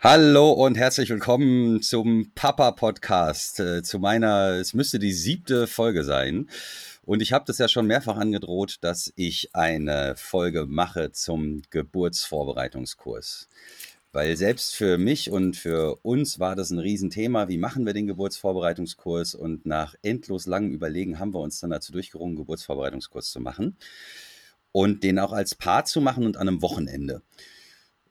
Hallo und herzlich willkommen zum Papa Podcast. Äh, zu meiner, es müsste die siebte Folge sein. Und ich habe das ja schon mehrfach angedroht, dass ich eine Folge mache zum Geburtsvorbereitungskurs. Weil selbst für mich und für uns war das ein Riesenthema. Wie machen wir den Geburtsvorbereitungskurs? Und nach endlos langem Überlegen haben wir uns dann dazu durchgerungen, Geburtsvorbereitungskurs zu machen. Und den auch als Paar zu machen und an einem Wochenende.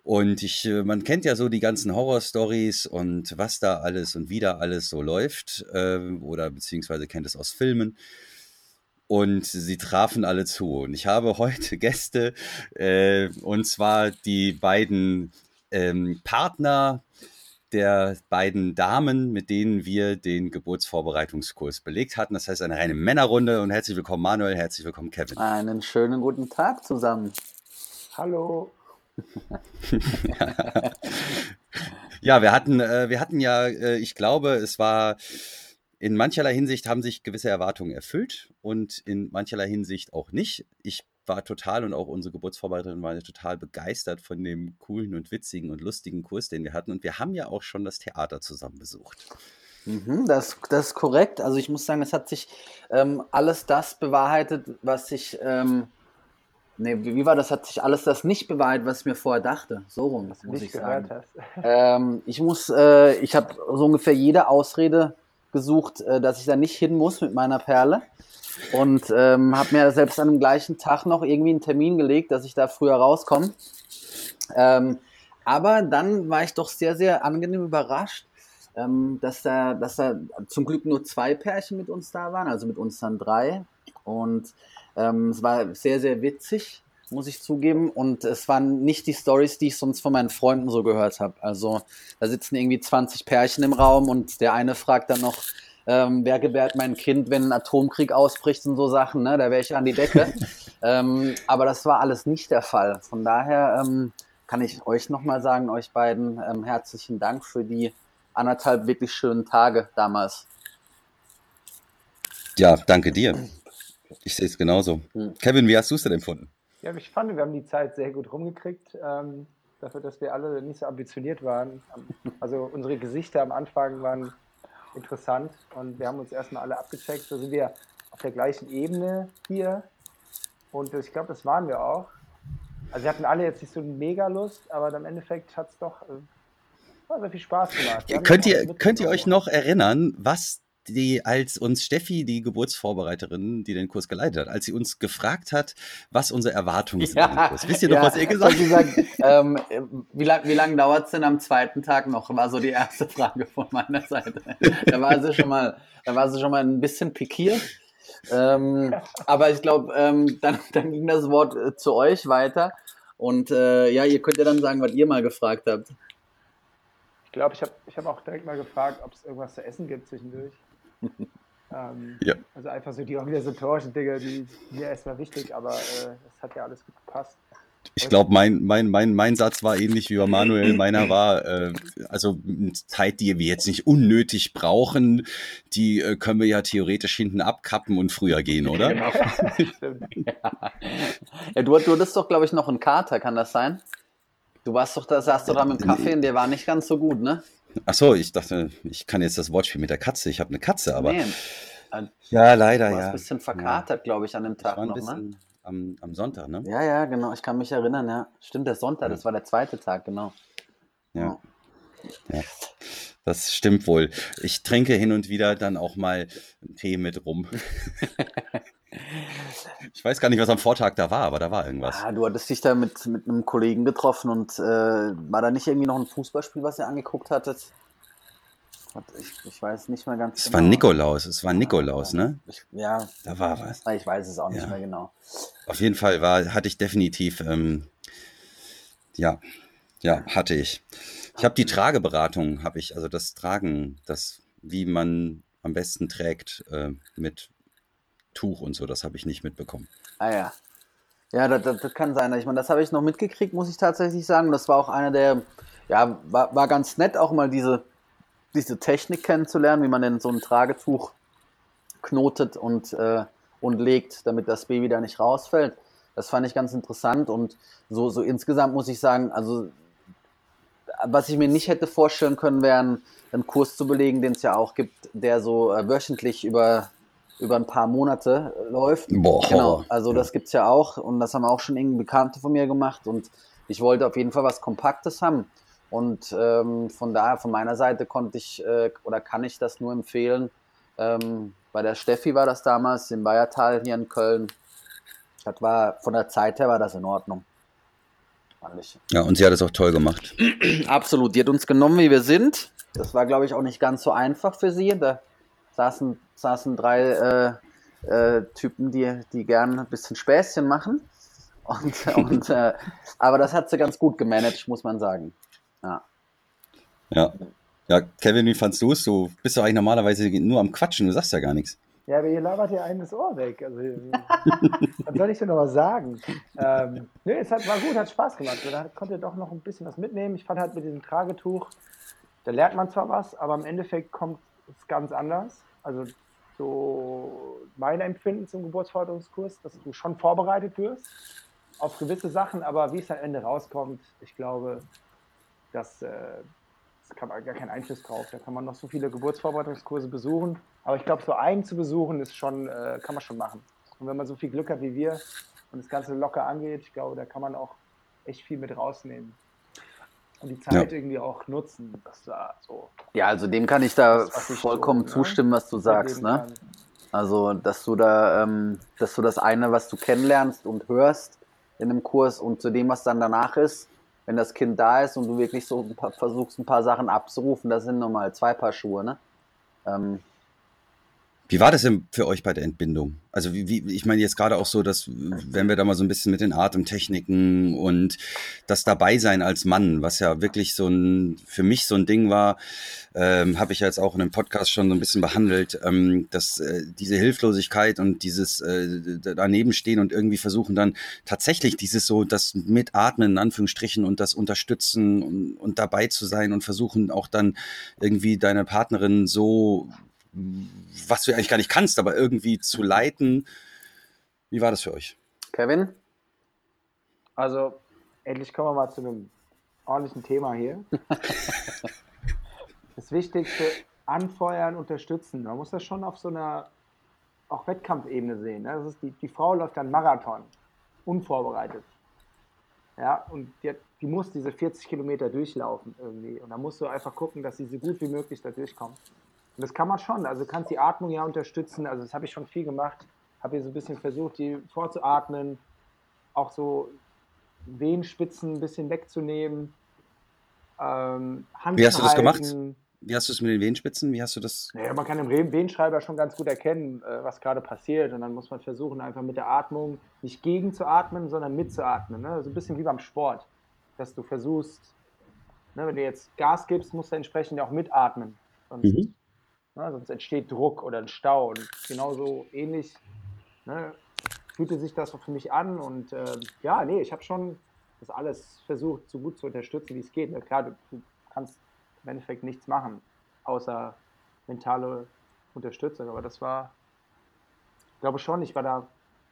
Und ich, äh, man kennt ja so die ganzen Horror-Stories und was da alles und wie da alles so läuft, äh, oder beziehungsweise kennt es aus Filmen. Und sie trafen alle zu. Und ich habe heute Gäste, äh, und zwar die beiden ähm, Partner der beiden Damen, mit denen wir den Geburtsvorbereitungskurs belegt hatten. Das heißt eine reine Männerrunde. Und herzlich willkommen Manuel, herzlich willkommen Kevin. Einen schönen guten Tag zusammen. Hallo ja, wir hatten, äh, wir hatten ja, äh, ich glaube, es war in mancherlei Hinsicht haben sich gewisse Erwartungen erfüllt und in mancherlei Hinsicht auch nicht. Ich war total und auch unsere Geburtsvorbereiterin war total begeistert von dem coolen und witzigen und lustigen Kurs, den wir hatten. Und wir haben ja auch schon das Theater zusammen besucht. Mhm, das, das ist korrekt. Also ich muss sagen, es hat sich ähm, alles das bewahrheitet, was ich ähm, Nee, wie war das? Hat sich alles das nicht bewahrheitet, was ich mir vorher dachte? So rum, was muss ich sagen. Ähm, ich muss, äh, ich habe so ungefähr jede Ausrede gesucht, äh, dass ich da nicht hin muss mit meiner Perle. Und ähm, habe mir selbst an dem gleichen Tag noch irgendwie einen Termin gelegt, dass ich da früher rauskomme. Ähm, aber dann war ich doch sehr, sehr angenehm überrascht, ähm, dass, da, dass da zum Glück nur zwei Pärchen mit uns da waren, also mit uns dann drei. Und ähm, es war sehr, sehr witzig, muss ich zugeben. Und es waren nicht die Stories, die ich sonst von meinen Freunden so gehört habe. Also da sitzen irgendwie 20 Pärchen im Raum und der eine fragt dann noch, ähm, wer gebärt mein Kind, wenn ein Atomkrieg ausbricht und so Sachen, ne? da wäre ich an die Decke. ähm, aber das war alles nicht der Fall. Von daher ähm, kann ich euch nochmal sagen, euch beiden ähm, herzlichen Dank für die anderthalb wirklich schönen Tage damals. Ja, danke dir. Ich sehe es genauso. Hm. Kevin, wie hast du es denn empfunden? Ja, ich fand, wir haben die Zeit sehr gut rumgekriegt. Ähm, dafür, dass wir alle nicht so ambitioniert waren. Also unsere Gesichter am Anfang waren interessant und wir haben uns erstmal alle abgecheckt. So sind wir auf der gleichen Ebene hier. Und ich glaube, das waren wir auch. Also wir hatten alle jetzt nicht so mega Lust, aber im Endeffekt hat es doch äh, sehr viel Spaß gemacht. Könnt ihr, könnt ihr euch noch erinnern, was die, als uns Steffi, die Geburtsvorbereiterin, die den Kurs geleitet hat, als sie uns gefragt hat, was unsere Erwartungen sind ja, Kurs. Wisst ihr noch, ja, was ihr gesagt habt? Gesagt, ähm, wie lange wie lang dauert es denn am zweiten Tag noch? War so die erste Frage von meiner Seite. Da war sie schon mal, da war sie schon mal ein bisschen pikiert. Ähm, aber ich glaube, ähm, dann, dann ging das Wort äh, zu euch weiter. Und äh, ja, ihr könnt ja dann sagen, was ihr mal gefragt habt. Ich glaube, ich habe ich hab auch direkt mal gefragt, ob es irgendwas zu essen gibt zwischendurch. Ähm, ja. Also einfach so die organisatorischen Dinge, die mir erstmal wichtig, aber äh, das hat ja alles gut gepasst. Ich glaube, mein, mein, mein, mein Satz war ähnlich wie bei Manuel. Meiner war, äh, also Zeit, die wir jetzt nicht unnötig brauchen, die äh, können wir ja theoretisch hinten abkappen und früher gehen, oder? Genau. ja. ja, du, du hattest doch, glaube ich, noch einen Kater, kann das sein? Du warst doch da, saßt doch da mit dem Kaffee und der war nicht ganz so gut, ne? Ach so, ich dachte, ich kann jetzt das Wortspiel mit der Katze. Ich habe eine Katze, aber. Nee. Ja, leider, ja. ein bisschen verkatert, ja. glaube ich, an dem Tag noch, ne? Am, am, Sonntag, ne? Ja, ja, genau. Ich kann mich erinnern, ja. Stimmt, der Sonntag, ja. das war der zweite Tag, genau. Ja. ja. Das stimmt wohl. Ich trinke hin und wieder dann auch mal Tee mit rum. Ich weiß gar nicht, was am Vortag da war, aber da war irgendwas. Ja, du hattest dich da mit, mit einem Kollegen getroffen und äh, war da nicht irgendwie noch ein Fußballspiel, was ihr angeguckt hattet? Ich, ich weiß nicht mehr ganz es genau. War Nikolaus, es war Nikolaus, ne? Ich, ja. Da war was. Ich weiß es auch nicht ja. mehr genau. Auf jeden Fall war, hatte ich definitiv, ähm, ja, ja, hatte ich. Ich habe die Trageberatung, habe ich, also das Tragen, das, wie man am besten trägt, äh, mit Tuch und so, das habe ich nicht mitbekommen. Ah ja. Ja, das, das kann sein. Ich meine, das habe ich noch mitgekriegt, muss ich tatsächlich sagen. Das war auch einer der, ja, war, war ganz nett, auch mal diese, diese Technik kennenzulernen, wie man denn so ein Tragetuch knotet und, äh, und legt, damit das Baby da nicht rausfällt. Das fand ich ganz interessant und so, so insgesamt muss ich sagen, also was ich mir nicht hätte vorstellen können, wäre einen Kurs zu belegen, den es ja auch gibt, der so äh, wöchentlich über, über ein paar Monate läuft. Boah. Genau, also das gibt es ja auch und das haben auch schon irgendwie Bekannte von mir gemacht und ich wollte auf jeden Fall was Kompaktes haben. Und ähm, von daher, von meiner Seite konnte ich äh, oder kann ich das nur empfehlen. Ähm, bei der Steffi war das damals im Bayertal hier in Köln. Das war von der Zeit her war das in Ordnung. Ja, und sie hat es auch toll gemacht. Absolut. Die hat uns genommen, wie wir sind. Das war, glaube ich, auch nicht ganz so einfach für sie. Da saßen, saßen drei äh, äh, Typen, die, die gern ein bisschen Späßchen machen. Und, und, äh, aber das hat sie ganz gut gemanagt, muss man sagen. Ja. Ja. Ja, Kevin, wie fandst du es? Du bist doch eigentlich normalerweise nur am Quatschen, du sagst ja gar nichts. Ja, aber ihr labert ja eines Ohr weg. Also, was soll ich denn noch was sagen? Ähm, nö, es hat, war gut, hat Spaß gemacht. Da konnte ihr doch noch ein bisschen was mitnehmen. Ich fand halt mit diesem Tragetuch, da lernt man zwar was, aber im Endeffekt kommt es ganz anders. Also so mein Empfinden zum Geburtsförderungskurs, dass du schon vorbereitet wirst auf gewisse Sachen, aber wie es am Ende rauskommt, ich glaube, das, äh, das kann man gar keinen Einfluss drauf. Da kann man noch so viele Geburtsvorbereitungskurse besuchen. Aber ich glaube, so einen zu besuchen, ist schon, äh, kann man schon machen. Und wenn man so viel Glück hat wie wir und das Ganze locker angeht, ich glaube, da kann man auch echt viel mit rausnehmen. Und die Zeit ja. irgendwie auch nutzen. Das da so. Ja, also dem kann ich da das, ich vollkommen so, ne? zustimmen, was du sagst. Ne? Also, dass du da, ähm, dass du das eine, was du kennenlernst und hörst in einem Kurs und zu dem, was dann danach ist, wenn das Kind da ist und du wirklich so ein paar, versuchst, ein paar Sachen abzurufen, das sind nochmal zwei Paar Schuhe, ne? Ähm, wie war das denn für euch bei der Entbindung? Also wie, wie ich meine jetzt gerade auch so, dass wenn wir da mal so ein bisschen mit den Atemtechniken und das Dabeisein als Mann, was ja wirklich so ein für mich so ein Ding war, ähm, habe ich jetzt auch in einem Podcast schon so ein bisschen behandelt, ähm, dass äh, diese Hilflosigkeit und dieses äh, daneben stehen und irgendwie versuchen dann tatsächlich dieses so das Mitatmen in Anführungsstrichen und das Unterstützen und, und dabei zu sein und versuchen auch dann irgendwie deine Partnerin so was du eigentlich gar nicht kannst, aber irgendwie zu leiten. Wie war das für euch? Kevin? Also, endlich kommen wir mal zu einem ordentlichen Thema hier. das Wichtigste, anfeuern, unterstützen. Man muss das schon auf so einer auch Wettkampfebene sehen. Ne? Das ist die, die Frau läuft dann Marathon, unvorbereitet. Ja, und die, die, muss diese 40 Kilometer durchlaufen irgendwie. Und da musst du einfach gucken, dass sie so gut wie möglich da durchkommt. Und das kann man schon. Also du kannst die Atmung ja unterstützen. Also das habe ich schon viel gemacht. Habe hier so ein bisschen versucht, die vorzuatmen, auch so Wehenspitzen ein bisschen wegzunehmen. Ähm, Wie hast du das gemacht? Wie hast du es mit den Wehenspitzen? Wie hast du das? Naja, man kann im Wehenschreiber schon ganz gut erkennen, äh, was gerade passiert. Und dann muss man versuchen, einfach mit der Atmung nicht gegen zu atmen, sondern mitzuatmen. Ne? So ein bisschen wie beim Sport. Dass du versuchst, ne, wenn du jetzt Gas gibst, musst du entsprechend auch mitatmen. Sonst mhm. Ne, sonst entsteht Druck oder ein Stau. Und genauso ähnlich ne, fühlte sich das für mich an. Und äh, ja, nee, ich habe schon das alles versucht, so gut zu unterstützen, wie es geht. Ja, klar, du, du, kannst im Endeffekt nichts machen, außer mentale Unterstützung. Aber das war, ich glaube schon, ich war da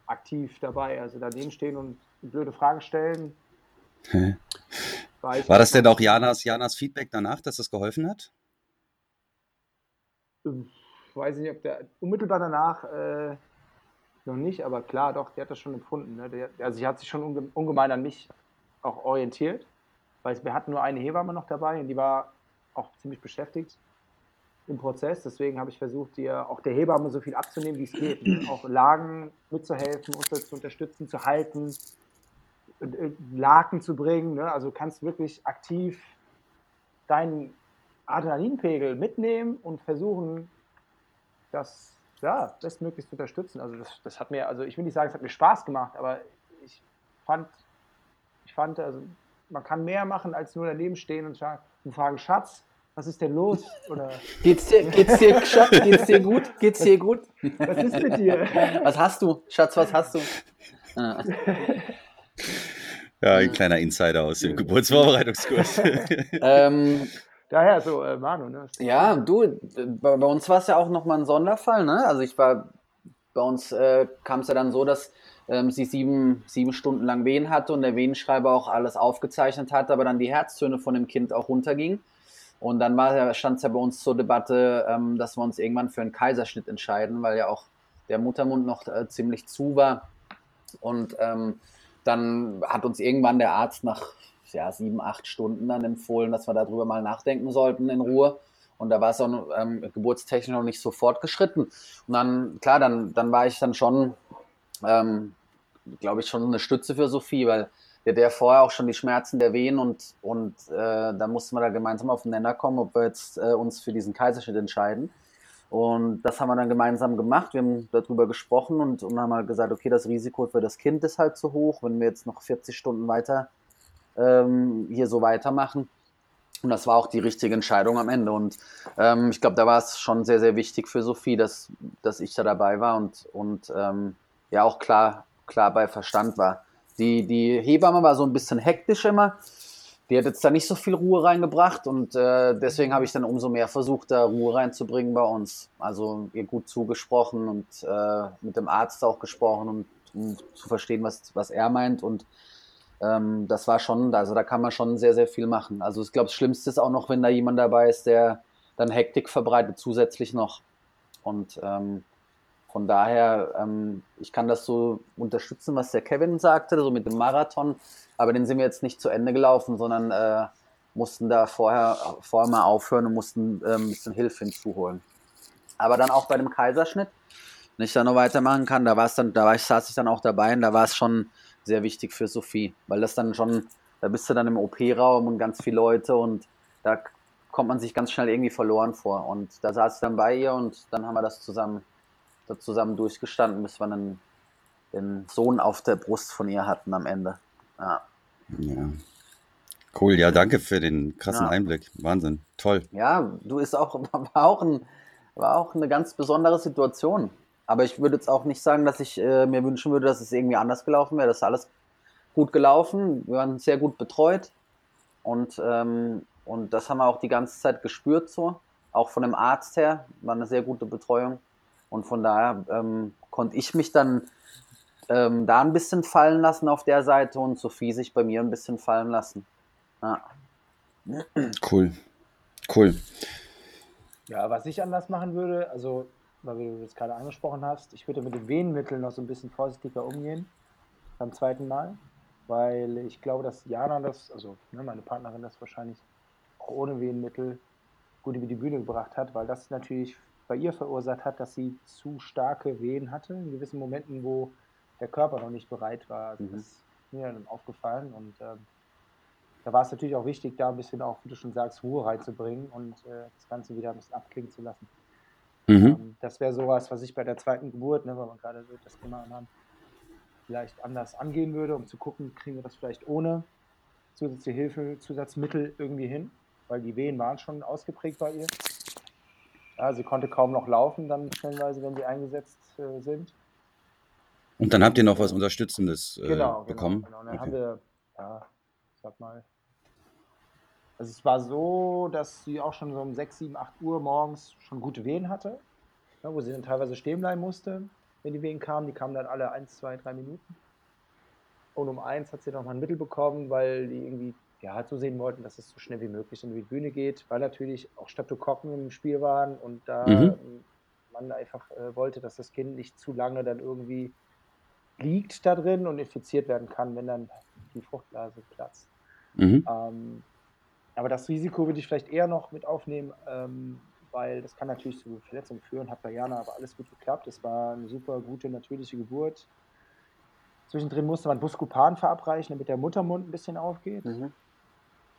aktiv dabei. Also daneben stehen und blöde Fragen stellen. War, war das denn auch Janas, Janas Feedback danach, dass das geholfen hat? Weiß ich nicht, ob der unmittelbar danach äh, noch nicht, aber klar, doch, der hat das schon empfunden. Ne? Der, also sie hat sich schon unge ungemein an mich auch orientiert, weil wir hatten nur eine Hebamme noch dabei und die war auch ziemlich beschäftigt im Prozess. Deswegen habe ich versucht, dir auch der Hebamme so viel abzunehmen, wie es geht. Ne? Auch Lagen mitzuhelfen, uns zu unterstützen, zu halten, äh, Laken zu bringen. Ne? Also kannst wirklich aktiv deinen Adrenalinpegel mitnehmen und versuchen, das ja, bestmöglich zu unterstützen. Also das, das hat mir, also ich will nicht sagen, es hat mir Spaß gemacht, aber ich fand, ich fand, also man kann mehr machen, als nur daneben stehen und fragen, Schatz, was ist denn los? Oder geht's dir, geht's dir, Schatz, geht's dir gut? Geht's dir gut? Was ist mit dir? Was hast du? Schatz, was hast du? Ah. Ja, ein kleiner Insider aus dem Geburtsvorbereitungskurs. ähm, Daher so, äh, Manu, ne? Ja, du, bei, bei uns war es ja auch nochmal ein Sonderfall, ne? Also ich war, bei uns äh, kam es ja dann so, dass ähm, sie sieben, sieben Stunden lang Wehen hatte und der Wehenschreiber auch alles aufgezeichnet hat, aber dann die Herztöne von dem Kind auch runterging. Und dann stand es ja bei uns zur Debatte, ähm, dass wir uns irgendwann für einen Kaiserschnitt entscheiden, weil ja auch der Muttermund noch äh, ziemlich zu war. Und ähm, dann hat uns irgendwann der Arzt nach ja, sieben, acht Stunden dann empfohlen, dass wir darüber mal nachdenken sollten in Ruhe. Und da war es auch ähm, geburtstechnisch noch nicht so fortgeschritten. Und dann, klar, dann, dann war ich dann schon, ähm, glaube ich, schon eine Stütze für Sophie, weil wir ja vorher auch schon die Schmerzen der Wehen und, und äh, da mussten wir da gemeinsam auf den Nenner kommen, ob wir jetzt äh, uns für diesen Kaiserschnitt entscheiden. Und das haben wir dann gemeinsam gemacht. Wir haben darüber gesprochen und, und haben halt gesagt, okay, das Risiko für das Kind ist halt zu hoch, wenn wir jetzt noch 40 Stunden weiter ähm, hier so weitermachen. Und das war auch die richtige Entscheidung am Ende. Und ähm, ich glaube, da war es schon sehr, sehr wichtig für Sophie, dass, dass ich da dabei war und, und ähm, ja auch klar, klar bei Verstand war. Die, die Hebamme war so ein bisschen hektisch immer. Die hat jetzt da nicht so viel Ruhe reingebracht und äh, deswegen habe ich dann umso mehr versucht, da Ruhe reinzubringen bei uns. Also ihr gut zugesprochen und äh, mit dem Arzt auch gesprochen, und, um zu verstehen, was, was er meint. Und ähm, das war schon, also da kann man schon sehr, sehr viel machen. Also ich glaube, das Schlimmste ist auch noch, wenn da jemand dabei ist, der dann Hektik verbreitet zusätzlich noch. Und ähm, von daher, ähm, ich kann das so unterstützen, was der Kevin sagte, so mit dem Marathon. Aber den sind wir jetzt nicht zu Ende gelaufen, sondern äh, mussten da vorher, vorher mal aufhören und mussten äh, ein bisschen Hilfe hinzuholen. Aber dann auch bei dem Kaiserschnitt, wenn ich da noch weitermachen kann, da war es dann, da war ich, saß ich dann auch dabei und da war es schon sehr wichtig für Sophie, weil das dann schon, da bist du dann im OP-Raum und ganz viele Leute und da kommt man sich ganz schnell irgendwie verloren vor. Und da saß ich dann bei ihr und dann haben wir das zusammen, da zusammen durchgestanden, bis wir dann den Sohn auf der Brust von ihr hatten am Ende. Ja. ja. Cool, ja, danke für den krassen ja. Einblick. Wahnsinn, toll. Ja, du ist auch, war auch, ein, war auch eine ganz besondere Situation. Aber ich würde jetzt auch nicht sagen, dass ich äh, mir wünschen würde, dass es irgendwie anders gelaufen wäre. Das ist alles gut gelaufen. Wir waren sehr gut betreut. Und, ähm, und das haben wir auch die ganze Zeit gespürt so. Auch von dem Arzt her war eine sehr gute Betreuung. Und von daher ähm, konnte ich mich dann ähm, da ein bisschen fallen lassen auf der Seite und Sophie sich bei mir ein bisschen fallen lassen. Ja. Cool. Cool. Ja, was ich anders machen würde, also weil du das gerade angesprochen hast, ich würde mit dem Venenmittel noch so ein bisschen vorsichtiger umgehen beim zweiten Mal, weil ich glaube, dass Jana das, also ne, meine Partnerin das wahrscheinlich auch ohne Venenmittel gut über die Bühne gebracht hat, weil das natürlich bei ihr verursacht hat, dass sie zu starke Wehen hatte in gewissen Momenten, wo der Körper noch nicht bereit war. Also mhm. Das ist mir dann aufgefallen und ähm, da war es natürlich auch wichtig, da ein bisschen auch, wie du schon sagst, Ruhe reinzubringen und äh, das Ganze wieder ein bisschen abklingen zu lassen. Mhm. Ähm, das wäre sowas, was ich bei der zweiten Geburt, ne, weil wir gerade das Thema haben, vielleicht anders angehen würde, um zu gucken, kriegen wir das vielleicht ohne zusätzliche Hilfe, Zusatzmittel irgendwie hin, weil die Wehen waren schon ausgeprägt bei ihr. Ja, sie konnte kaum noch laufen, dann stellenweise, wenn sie eingesetzt äh, sind. Und dann habt ihr noch was Unterstützendes äh, genau, genau, bekommen? Genau, und dann okay. haben wir, ja, sag mal, also es war so, dass sie auch schon so um 6, 7, 8 Uhr morgens schon gute Wehen hatte, ne, wo sie dann teilweise stehen bleiben musste, wenn die Wehen kamen. Die kamen dann alle 1, 2, 3 Minuten. Und um 1 hat sie nochmal ein Mittel bekommen, weil die irgendwie ja, halt so sehen wollten, dass es so schnell wie möglich in die Bühne geht, weil natürlich auch Streptokokken im Spiel waren und da mhm. man einfach äh, wollte, dass das Kind nicht zu lange dann irgendwie liegt da drin und infiziert werden kann, wenn dann die Fruchtblase platzt. Mhm. Ähm, aber das Risiko würde ich vielleicht eher noch mit aufnehmen, ähm, weil das kann natürlich zu Verletzungen führen. Hat bei Jana aber alles gut geklappt. Es war eine super gute, natürliche Geburt. Zwischendrin musste man Buscopan verabreichen, damit der Muttermund ein bisschen aufgeht. Mhm.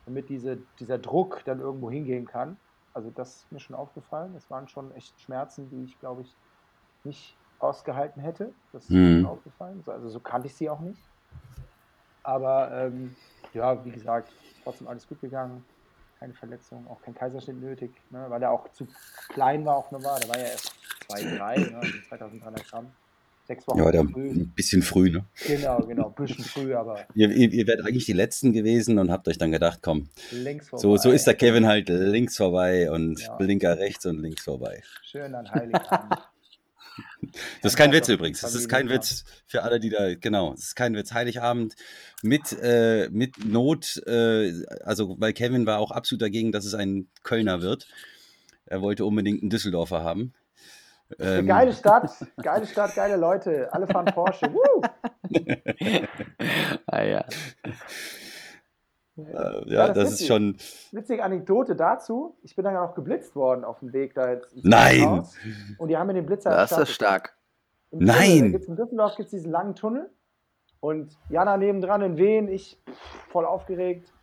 Damit diese, dieser Druck dann irgendwo hingehen kann. Also das ist mir schon aufgefallen. Es waren schon echt Schmerzen, die ich, glaube ich, nicht ausgehalten hätte. Das ist mhm. mir aufgefallen. Also so kannte ich sie auch nicht. Aber ähm, ja, wie gesagt, trotzdem alles gut gegangen. Keine Verletzung, auch kein Kaiserschnitt nötig, ne, weil er auch zu klein war, auch nur war. Der war ja erst 2, 3, ne, also 2300 Gramm. Sechs Wochen ja, früh. ein bisschen früh, ne? Genau, genau, ein bisschen früh, aber. ihr, ihr, ihr wärt eigentlich die Letzten gewesen und habt euch dann gedacht, komm, links vorbei. So, so ist der Kevin halt links vorbei und ja. Blinker rechts und links vorbei. Schön an Heiligabend. Das ist kein Witz übrigens. Das ist kein Witz für alle, die da, genau, das ist kein Witz. Heiligabend mit, äh, mit Not, äh, also weil Kevin war auch absolut dagegen, dass es ein Kölner wird. Er wollte unbedingt einen Düsseldorfer haben. Ähm, geile Stadt, geile Stadt, geile Leute. Alle fahren Porsche. ah, ja. Äh, ja, das, das ist schon. Witzige Anekdote dazu. Ich bin dann auch geblitzt worden auf dem Weg da jetzt. Nein! Haus. Und die haben mir den Blitzer Das ist stark. Im Nein! Tunnel, in Düsseldorf gibt es diesen langen Tunnel. Und Jana nebendran in Wien, ich voll aufgeregt.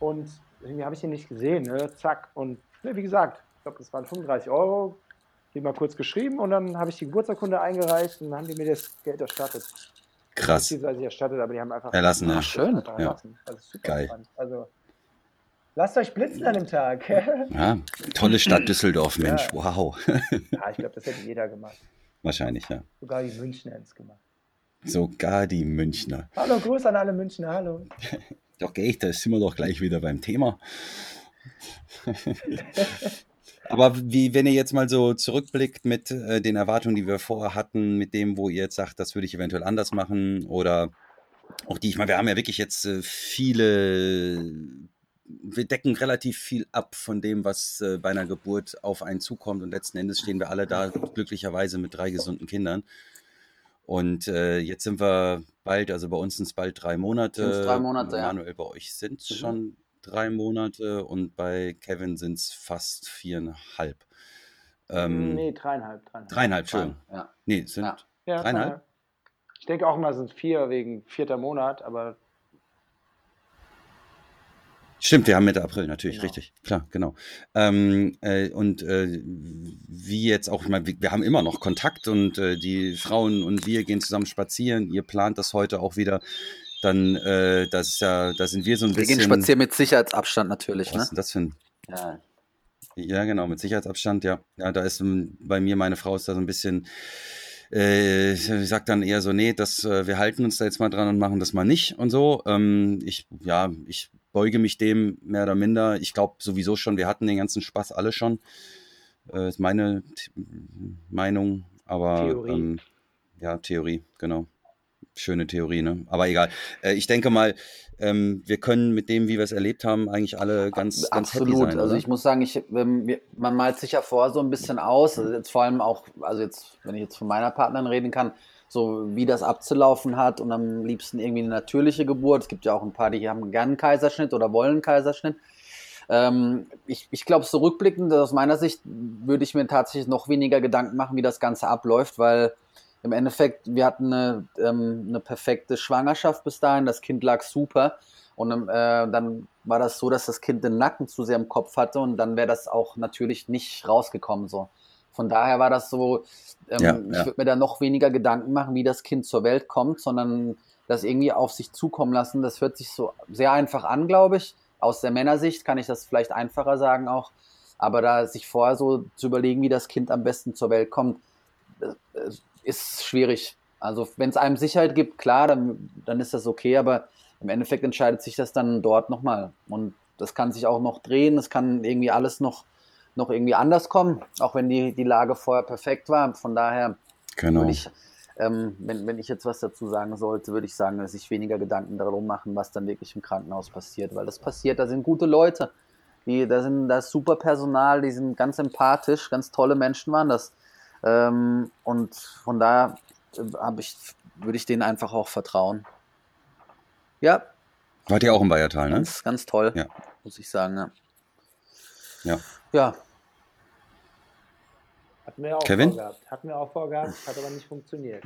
Und irgendwie habe ich ihn nicht gesehen. Ne? Zack. Und ne, wie gesagt, ich glaube, das waren 35 Euro. Die mal kurz geschrieben und dann habe ich die Geburtsurkunde eingereicht und dann haben die mir das Geld erstattet. Krass. Beziehungsweise erstattet, aber die haben einfach. Erlassen, ja. schön. Erlassen. Also super Geil. Spannend. Also, lasst euch blitzen an dem Tag. ja, tolle Stadt Düsseldorf, Mensch. Ja. Wow. ja, ich glaube, das hätte jeder gemacht. Wahrscheinlich, ja. Sogar die Münchner hätten es gemacht. Sogar die Münchner. Hallo, Gruß an alle Münchner, hallo. Doch, gehe ich, da sind wir doch gleich wieder beim Thema. Aber wie, wenn ihr jetzt mal so zurückblickt mit äh, den Erwartungen, die wir vorher hatten, mit dem, wo ihr jetzt sagt, das würde ich eventuell anders machen oder auch die, ich meine, wir haben ja wirklich jetzt äh, viele, wir decken relativ viel ab von dem, was äh, bei einer Geburt auf einen zukommt und letzten Endes stehen wir alle da glücklicherweise mit drei gesunden Kindern. Und äh, jetzt sind wir bald, also bei uns sind es bald drei Monate. Sind's drei Monate, Manuel, ja. bei euch sind es mhm. schon drei Monate und bei Kevin sind es fast viereinhalb. Ähm, nee, dreieinhalb. Dreieinhalb, dreieinhalb schön. Ja. Nee, sind ja. Ja, dreieinhalb. Ich denke auch immer, sind vier wegen vierter Monat, aber. Stimmt, wir haben Mitte April, natürlich, genau. richtig. Klar, genau. Ähm, äh, und äh, wie jetzt auch, ich meine, wir, wir, haben immer noch Kontakt und äh, die Frauen und wir gehen zusammen spazieren. Ihr plant das heute auch wieder dann äh, das ist ja, da sind wir so ein wir bisschen. Wir gehen spazieren mit Sicherheitsabstand natürlich, was ne? ist denn das für ein? Ja. Ja, genau, mit Sicherheitsabstand, ja. Ja, da ist bei mir, meine Frau ist da so ein bisschen, äh, sagt dann eher so, nee, das, äh, wir halten uns da jetzt mal dran und machen das mal nicht und so. Ähm, ich, ja, ich beuge mich dem mehr oder minder. Ich glaube sowieso schon, wir hatten den ganzen Spaß alle schon. Äh, ist meine T Meinung, aber Theorie. Ähm, ja, Theorie, genau schöne Theorie, ne? Aber egal. Äh, ich denke mal, ähm, wir können mit dem, wie wir es erlebt haben, eigentlich alle ganz, ganz Absolut. happy sein. Also ich muss sagen, ich, ähm, man malt sich ja vor so ein bisschen aus, also jetzt vor allem auch, also jetzt, wenn ich jetzt von meiner Partnerin reden kann, so wie das abzulaufen hat und am liebsten irgendwie eine natürliche Geburt. Es gibt ja auch ein paar, die haben gern einen Kaiserschnitt oder wollen einen Kaiserschnitt. Ähm, ich ich glaube, so rückblickend aus meiner Sicht würde ich mir tatsächlich noch weniger Gedanken machen, wie das Ganze abläuft, weil im Endeffekt, wir hatten eine, ähm, eine perfekte Schwangerschaft bis dahin, das Kind lag super. Und ähm, äh, dann war das so, dass das Kind den Nacken zu sehr im Kopf hatte und dann wäre das auch natürlich nicht rausgekommen. So. Von daher war das so, ähm, ja, ja. ich würde mir da noch weniger Gedanken machen, wie das Kind zur Welt kommt, sondern das irgendwie auf sich zukommen lassen. Das hört sich so sehr einfach an, glaube ich. Aus der Männersicht kann ich das vielleicht einfacher sagen auch. Aber da sich vorher so zu überlegen, wie das Kind am besten zur Welt kommt, äh, ist schwierig. Also wenn es einem Sicherheit gibt, klar, dann, dann ist das okay, aber im Endeffekt entscheidet sich das dann dort nochmal. Und das kann sich auch noch drehen, es kann irgendwie alles noch, noch irgendwie anders kommen, auch wenn die, die Lage vorher perfekt war. Von daher genau. würde ich, ähm, wenn, wenn ich jetzt was dazu sagen sollte, würde ich sagen, dass ich weniger Gedanken darum machen, was dann wirklich im Krankenhaus passiert, weil das passiert, da sind gute Leute, die, da sind da ist super Personal, die sind ganz empathisch, ganz tolle Menschen waren das. Ähm, und von daher äh, ich, würde ich denen einfach auch vertrauen. Ja. Wart ihr auch im Bayertal, ne? Ganz, ganz toll, ja. muss ich sagen. Ja. Ja. ja. Hatten wir auch Kevin? vorgehabt. Hatten wir auch vorgehabt, hat aber nicht funktioniert.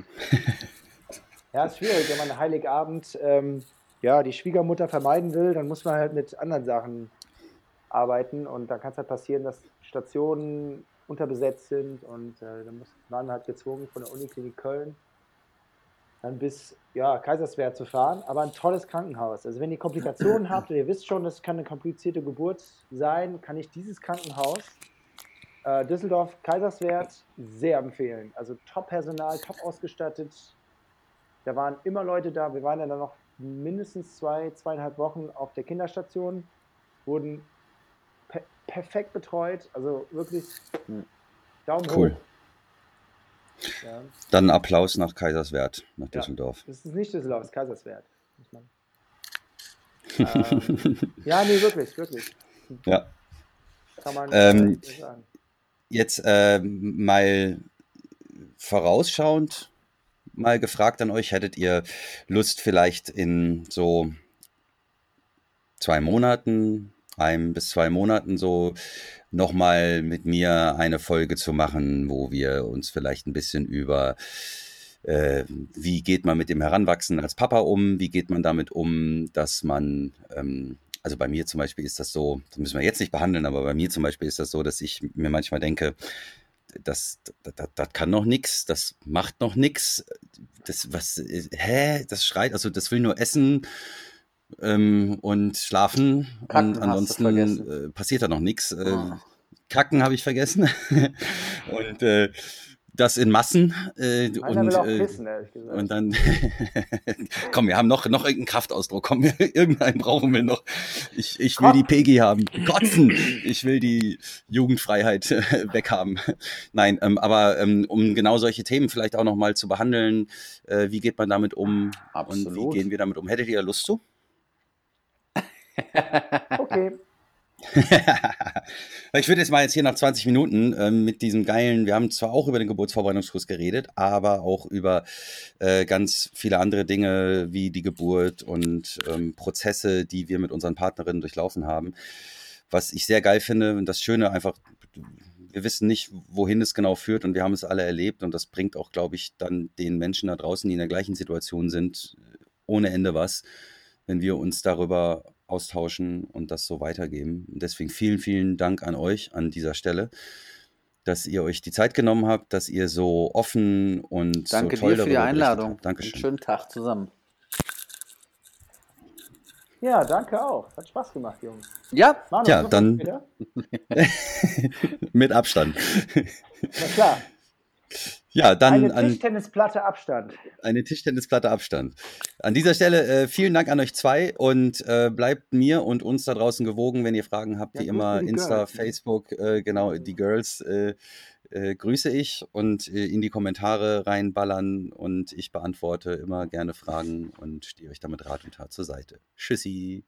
ja, ist schwierig, wenn man Heiligabend ähm, ja, die Schwiegermutter vermeiden will, dann muss man halt mit anderen Sachen arbeiten und dann kann es halt passieren, dass Stationen unterbesetzt sind und äh, dann waren wir halt gezwungen von der Uniklinik Köln dann bis ja, Kaiserswerth zu fahren, aber ein tolles Krankenhaus. Also wenn ihr Komplikationen habt, und ihr wisst schon, das kann eine komplizierte Geburt sein, kann ich dieses Krankenhaus äh, Düsseldorf Kaiserswerth sehr empfehlen. Also Top-Personal, top ausgestattet. Da waren immer Leute da. Wir waren ja dann noch mindestens zwei, zweieinhalb Wochen auf der Kinderstation, wurden perfekt betreut. Also wirklich hm. Daumen cool. hoch. Ja. Dann Applaus nach Kaiserswerth, nach Düsseldorf. Ja, das ist nicht Düsseldorf, das ist Kaiserswerth. ähm, ja, nee, wirklich, wirklich. Ja. Kann man ähm, sagen. Jetzt äh, mal vorausschauend mal gefragt an euch, hättet ihr Lust vielleicht in so zwei Monaten, ein bis zwei Monaten so nochmal mit mir eine Folge zu machen, wo wir uns vielleicht ein bisschen über äh, wie geht man mit dem Heranwachsen als Papa um, wie geht man damit um, dass man, ähm, also bei mir zum Beispiel ist das so, das müssen wir jetzt nicht behandeln, aber bei mir zum Beispiel ist das so, dass ich mir manchmal denke, das, das, das, das kann noch nichts, das macht noch nichts, das, was, hä, das schreit, also das will nur essen, ähm, und schlafen. Kacken und ansonsten äh, passiert da noch nichts. Äh, oh. Kacken habe ich vergessen. und äh, das in Massen. Äh, und, äh, pissen, und dann, komm, wir haben noch, noch irgendeinen Kraftausdruck. Komm, irgendeinen brauchen wir noch. Ich, ich will die PG haben. Kotzen! Ich will die Jugendfreiheit äh, weghaben. Nein, ähm, aber ähm, um genau solche Themen vielleicht auch nochmal zu behandeln, äh, wie geht man damit um Absolut. und wie gehen wir damit um? Hättet ihr Lust zu? Okay. ich würde jetzt mal jetzt hier nach 20 Minuten äh, mit diesem geilen, wir haben zwar auch über den Geburtsvorbereitungskurs geredet, aber auch über äh, ganz viele andere Dinge wie die Geburt und ähm, Prozesse, die wir mit unseren Partnerinnen durchlaufen haben. Was ich sehr geil finde und das Schöne einfach, wir wissen nicht, wohin es genau führt und wir haben es alle erlebt und das bringt auch, glaube ich, dann den Menschen da draußen, die in der gleichen Situation sind, ohne Ende was, wenn wir uns darüber austauschen und das so weitergeben. deswegen vielen, vielen Dank an euch an dieser Stelle, dass ihr euch die Zeit genommen habt, dass ihr so offen und Danke so toll dir für die Einladung. Habt. Dankeschön. Einen schönen Tag zusammen. Ja, danke auch. Hat Spaß gemacht, Jungs. Ja, Manu, ja dann mit Abstand. Na klar. Ja, dann eine Tischtennisplatte Abstand. Eine Tischtennisplatte Abstand. An dieser Stelle äh, vielen Dank an euch zwei und äh, bleibt mir und uns da draußen gewogen, wenn ihr Fragen habt, ja, wie immer Insta, Girls? Facebook, äh, genau, die Girls äh, äh, grüße ich und äh, in die Kommentare reinballern und ich beantworte immer gerne Fragen und stehe euch damit Rat und Tat zur Seite. Tschüssi.